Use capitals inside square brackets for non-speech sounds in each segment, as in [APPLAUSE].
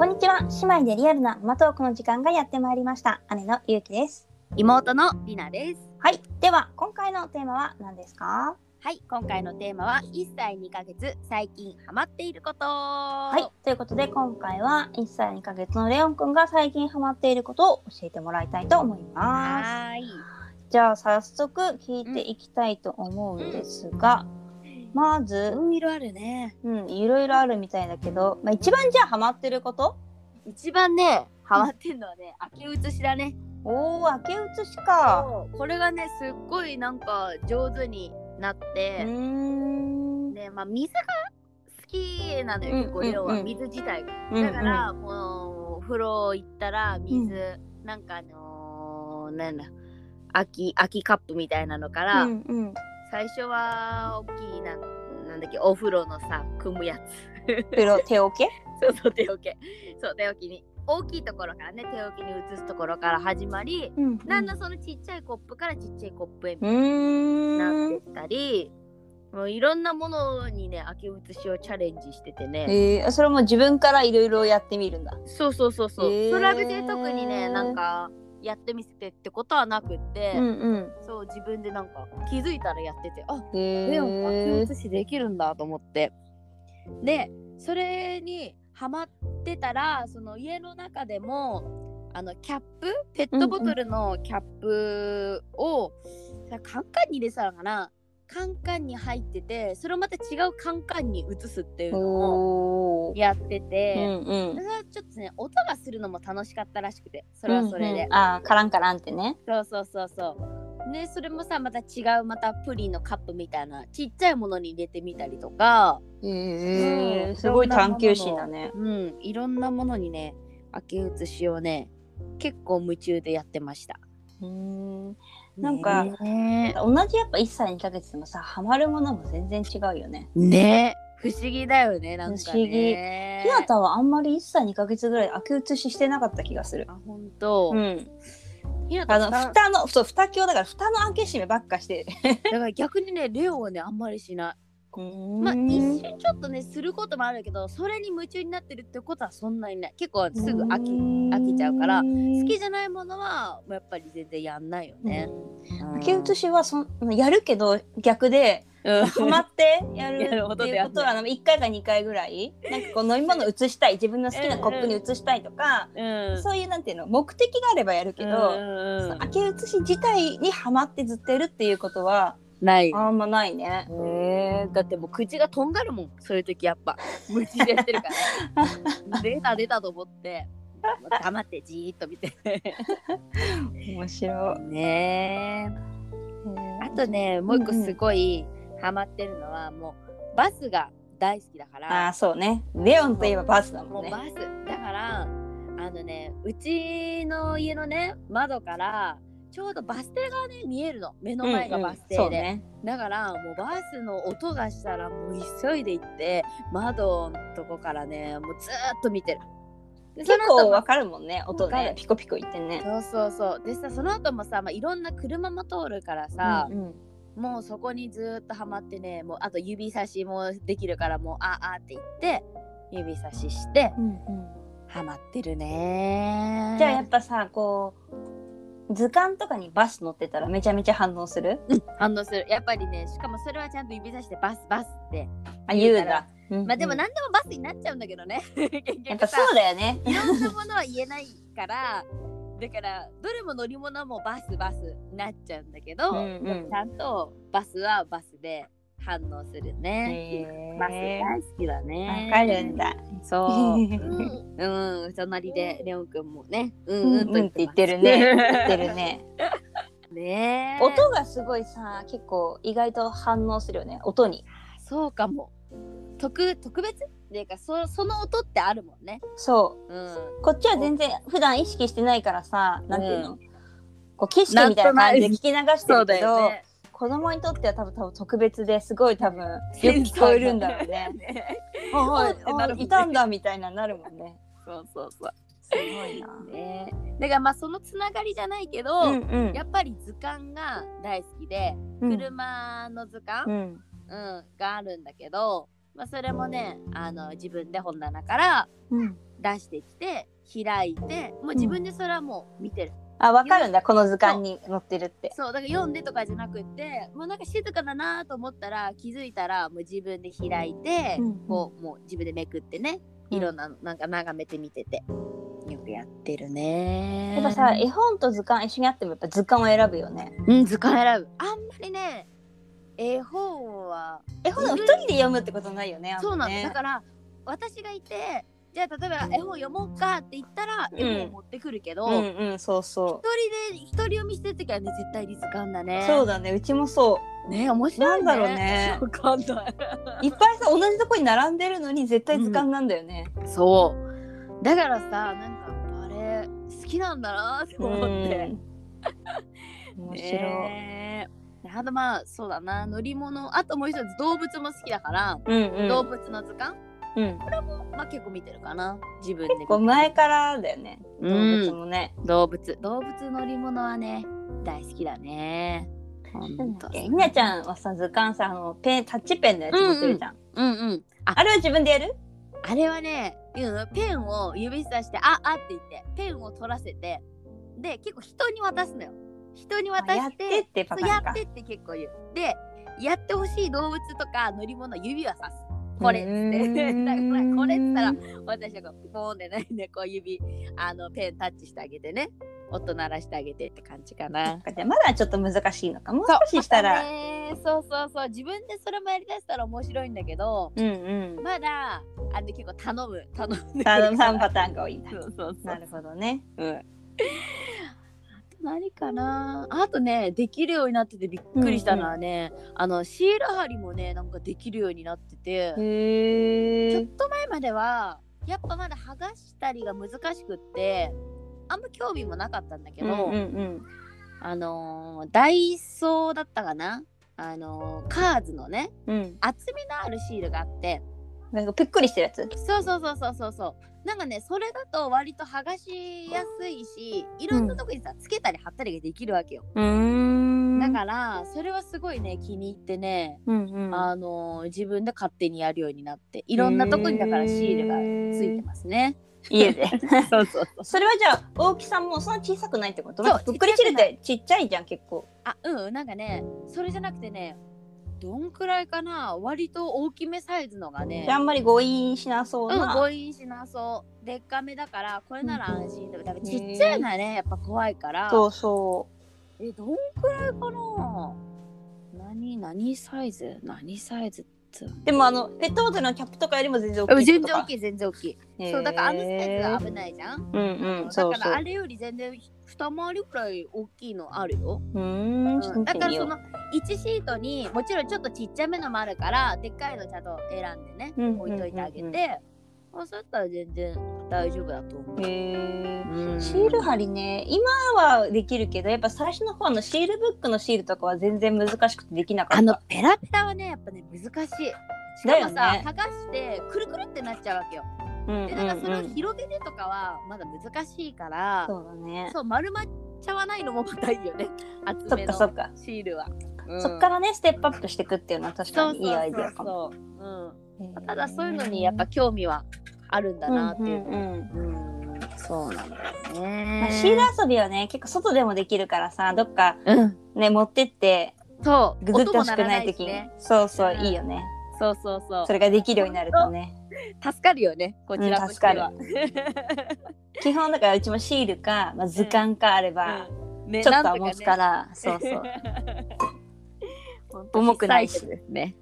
こんにちは。姉妹でリアルなママトークの時間がやってまいりました。姉のゆうきです。妹のりなです。はい。では今回のテーマは何ですか？はい、今回のテーマは1歳2ヶ月最近ハマっていること。ははい、ということで今回は1歳2ヶ月のレオンくんが最近ハマっていることを教えてもらいたいと思います。はーい。じゃあ早速聞いていきたいと思うんですが、まず、いろいろあるね。うん、いろいろあるみたいだけど、まあ、一番じゃあハマってること？一番ね、ハマってるのはね、明け写しだね。おー明け写しか。これがね、すっごいなんか上手になって、ん。で、まあ水が好きなのよ、うん結構レオは。うんうん。水自体が。うんだから、もうお風呂行ったら水、なんかあのー、なんだ、秋秋カップみたいなのから、うんうん最初は大きいななんだっけお風呂のさ組むやつ。プロ手桶 [LAUGHS] そうそう手桶そう手桶に。大きいところからね手桶に移すところから始まり、うんだんだんそのちっちゃいコップからちっちゃいコップへうーなってんったり、もういろんなものにね明け写しをチャレンジしててね、えー、それも自分からいろいろやってみるんだ。そうそうそうそう、へー。それは別に特にねなんかやってみせてってことはなくって、うんうん。そう自分でなんか気づいたらやっててあへレオンがえ明け写しできるんだと思って。でそれにハマってたらその家の中でもあのキャップペットボトルのキャップを、さカンカンに入れてたのかなカンカンに入っててそれをまた違うカンカンに移すっていうのをやってうて、んうん。それはちょっとね音がするのも楽しかったらしくてそれはそれで、うんうん。あーカランカランってね。そうそうそうそう。ね、それもさ、また違う、またプリンのカップみたいな、ちっちゃいものに入れてみたりとか、へうん。すごい探求心だね。うん、いろんなものにね、明け写しをね、結構夢中でやってました。うー。んなんかね。同じやっぱ1歳2ヶ月でもさハマるものも全然違うよね。ね。不思議だよね、なんか不思議。ね。ひなたはあんまり1歳2ヶ月ぐらい明け写ししてなかった気がする。あ、ほんと。うん。ひなあのたさ蓋のそう蓋鏡だから蓋の開け閉めばっかして [LAUGHS] だから逆にね、レオはね、あんまりしない。まあ、うん一瞬ちょっとね、することもあるけど、それに夢中になってるってことはそんなにない。結構すぐ飽き飽きちゃうから好きじゃないものはやっぱり全然やんないよね。明け写しはそんやるけど逆でうん。ハマってやるっていいうことはあの1回か2回ぐらいなんかこう飲み物移したい自分の好きなコップに移したいとか、うんそういうなんていうの目的があればやるけど、うんその明け写し自体にハマってずっとやるっていうことはない。あんまないね。えー、だってもう口がとんがるもんそういう時やっぱ [LAUGHS] 無知でやってるから [LAUGHS] 出た出たと思って黙ってじーっと見て面白い。ねえあとねもう一個すごいハマってるのはもうバスが大好きだかあらあそうね。レオンといえばバスだもんね。バスだからあのねうちの家のね窓からちょうどバス停がね見えるの。目の前がバス停で、うんうんね。だからもうバスの音がしたらもう急いで行って窓のとこからねもうずーっと見てる。で結その後も構わかるもんね。音ね。ピコピコ言ってね。そうそうそう。でさその後もさ、まあ、いろんな車も通るからさ、うんうん。もうそこにずーっとハマってねもうあと指差しもできるからもうああって言って指差ししてうんうん。ハマってるねじゃあやっぱさこう図鑑とかにバス乗ってたらめちゃめちゃ反応する？反応する。やっぱりねしかもそれはちゃんと指差してバスバスってあ言うんだ。うんうんまあでも何でもバスになっちゃうんだけどね。結 [LAUGHS] やっぱそうだよね。いろんなものは言えないからだからどれも乗り物もバスバスになっちゃうんだけど、うんうん。ちゃんとバスはバスで反応するね。バス大好きだね。わかるんだ。そう。うん、うん、隣でレオンくんもね、うんうんって言ってるね。言ってるね。[LAUGHS] ねえ。音がすごいさ結構意外と反応するよね音に。そうかも。特特別？っていうかそその音ってあるもんね。そううん。こっちは全然普段意識してないからさなんていうの、うこう景色みたいな感じで聞き流してそうだるけど、よね。子供にとっては多分多分特別ですごい多分よく聞こえるんだろうね。[LAUGHS] ね。いたんだみたいななるもんね。そうそうそう。すごいな。ね。だからまあそのつながりじゃないけど、うんうん。やっぱり図鑑が大好きで、うん。車の図鑑、うん。うんがあるんだけどまあ、それもねあの自分で本棚からうん、出してきて開いてもう自分でそれはもう見てる、あわかるんだこの図鑑に載ってるって。そうだから読んでとかじゃなくってもうなんか静かだなと思ったら気づいたらもう自分で開いて、うんこうもう自分でめくってねうん。いろんななんか眺めてみててよくやってるね。やっぱさ絵本と図鑑一緒にあってもやっぱ図鑑を選ぶよね。うん図鑑選ぶ。あんまりね絵本は絵本を一人で読むってことないよねそうなの、ねだから私がいてじゃあ例えば絵本読もうかって言ったらうん。絵本を持ってくるけど、うん一うんそうそ人で一人読みしてる時はね絶対に図鑑だう、ね。そうだねうちもそう。ね面白いね。なんだろうね。わかんない。いっぱいさ同じとこに並んでるのに絶対図鑑なんだよね。そう。だからさなんかバレエ好きなんだなって思って。うん。面白い。ねえあとまあそうだな乗り物。あともう一つ動物も好きだから、うんうん。動物の図鑑うん。まあ結構見てるかな。自分で結構前からだよね。動うん。物もね。動物。動物乗り物はね大好きだね。ほんとひなちゃんはさ図鑑さあのペンタッチペンのやつ持ってるじゃん。うんうんあ。あれは自分でやる？あれはねペンを指さしてああって言ってペンを取らせてで結構人に渡すのよ。人に渡やっしててってパターンか。って。って結構言う。でやってほしい動物とか乗り物指はさすこれっつってこれっつったら私はこうピポーンでねねこう指あのペンタッチしてあげてね音鳴らしてあげてって感じかな。じまだちょっと難しいのか。もう少ししたら。そうそうそう自分でそれもやりだしたら面白いんだけどうんうん。まだあの結構頼む頼んであの3パターンが多いんだそ。うそうそうなるほどね。うん、何かなあとねできるようになっててびっくりしたのはね、あのシール貼りもねなんかできるようになってて、へちょっえ。と前まではやっぱまだ剥がしたりが難しくってあんま興味もなかったんだけど、うんうんあのーダイソーだったかな？あのーカーズのねうん。うん。厚みのあるシールがあってなんかぷっくりしてるやつ？そうそうそうそうそうそうなんかねそれだと割と剥がしやすいしいろんなとこにさ、つけたり貼ったりができるわけよ。だからそれはすごいね気に入ってね、うんうん。あのー自分で勝手にやるようになっていろんなとこにだからシールがついてますね。家で。[LAUGHS] そうそうそう。それはじゃあ大きさもそんな小さくないってこと？そうぷっくりシールってちっちゃいじゃん結構。あうんなんかねそれじゃなくてねどんくらいかな？割と大きめサイズのがね。ああんまり誤飲しなそううんな。誤飲しなそう。でっかめだからこれなら安心だだからちっちゃいのはねやっぱ怖いから。そうそえどんくらいかな？何何サイズ？何サイズ。でもあのペットボトルのキャップとかよりも全然大きい全然大い。きい全然大きい、そうだからあのサイズは危ないじゃん。うんうんだからあ。れより全然二回りくらい大きいのあるよ、うーん。だからそうの1シートにもちろんちょっとちっちゃめのもあるからでっかいのちゃんと選んでね、うん置いといてあげて、そうやったら全然大丈夫だと思う、へえ。うん。シール貼りね今はできるけどやっぱ最初の方のシールブックのシールとかは全然難しくてできなかった。あのペラペラはねやっぱね難しい。しかもさ、ね。剥がしてくるくるってなっちゃうわけようんでだからそれをうんうん広げてとかはまだ難しいから、そうだね。そう丸まっちゃわないのもまたいいよね [LAUGHS] 厚めの。シールは、うんそっからねステップアップしていくっていうのは確かにいいアイデアかも。ただそういうのにやっぱ興味はあるんだなっていう。うんうんうんうんそうなんだよまね。あ、シール遊びはね結構外でもできるからさどっかうん、ね持ってってそう。ググってほしくない時に。そうそううんいいよねそうそうそう。それができるようになるとね [LAUGHS] 助かるよね。こちらとしては。[LAUGHS] 基本だからうちもシールか、まあ、図鑑かあればうんねちょっとは持つか。ら、そうそう [LAUGHS] 重くないしすね。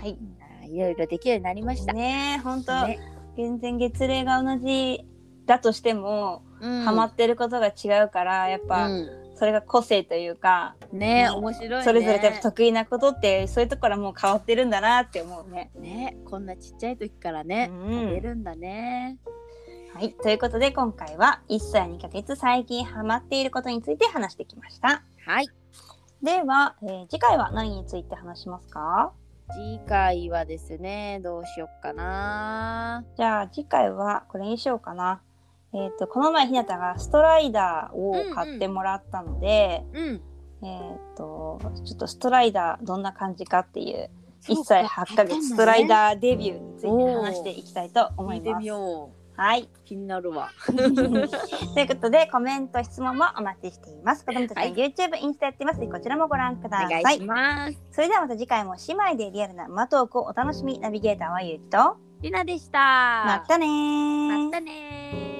はいいろいろできるようになりました。ねえほんとね全然月齢が同じだとしても、うんハマってることが違うからやっぱ、うんそれが個性というか、ねうん面白いね。それぞれ得意なことってそういうところはもう変わってるんだなって思うね。ねこんなちっちゃい時からね、うん出るんだね。はい、ということで今回は1歳2ヶ月最近ハマっていることについて話してきました。はい。では、えー次回は何について話しますか？次回はですね、どうしよっかな。じゃあ次回はこれにしようかな。えっ、とこの前ひなたがストライダーを買ってもらったので、うん。えっ、とちょっとストライダーどんな感じかっていう1歳8ヶ月ストライダーデビューについて話していきたいと思います聞いてみ。よはい。う。気になるわ。[LAUGHS] ということでコメント質問もお待ちしています。子供たちのはい YouTube、インスタやってますこちらもご覧くおださい。願いします。それではまた次回も姉妹でリアルな馬トークをお楽しみナビゲーターはゆうきとりなでした。またねーまたねー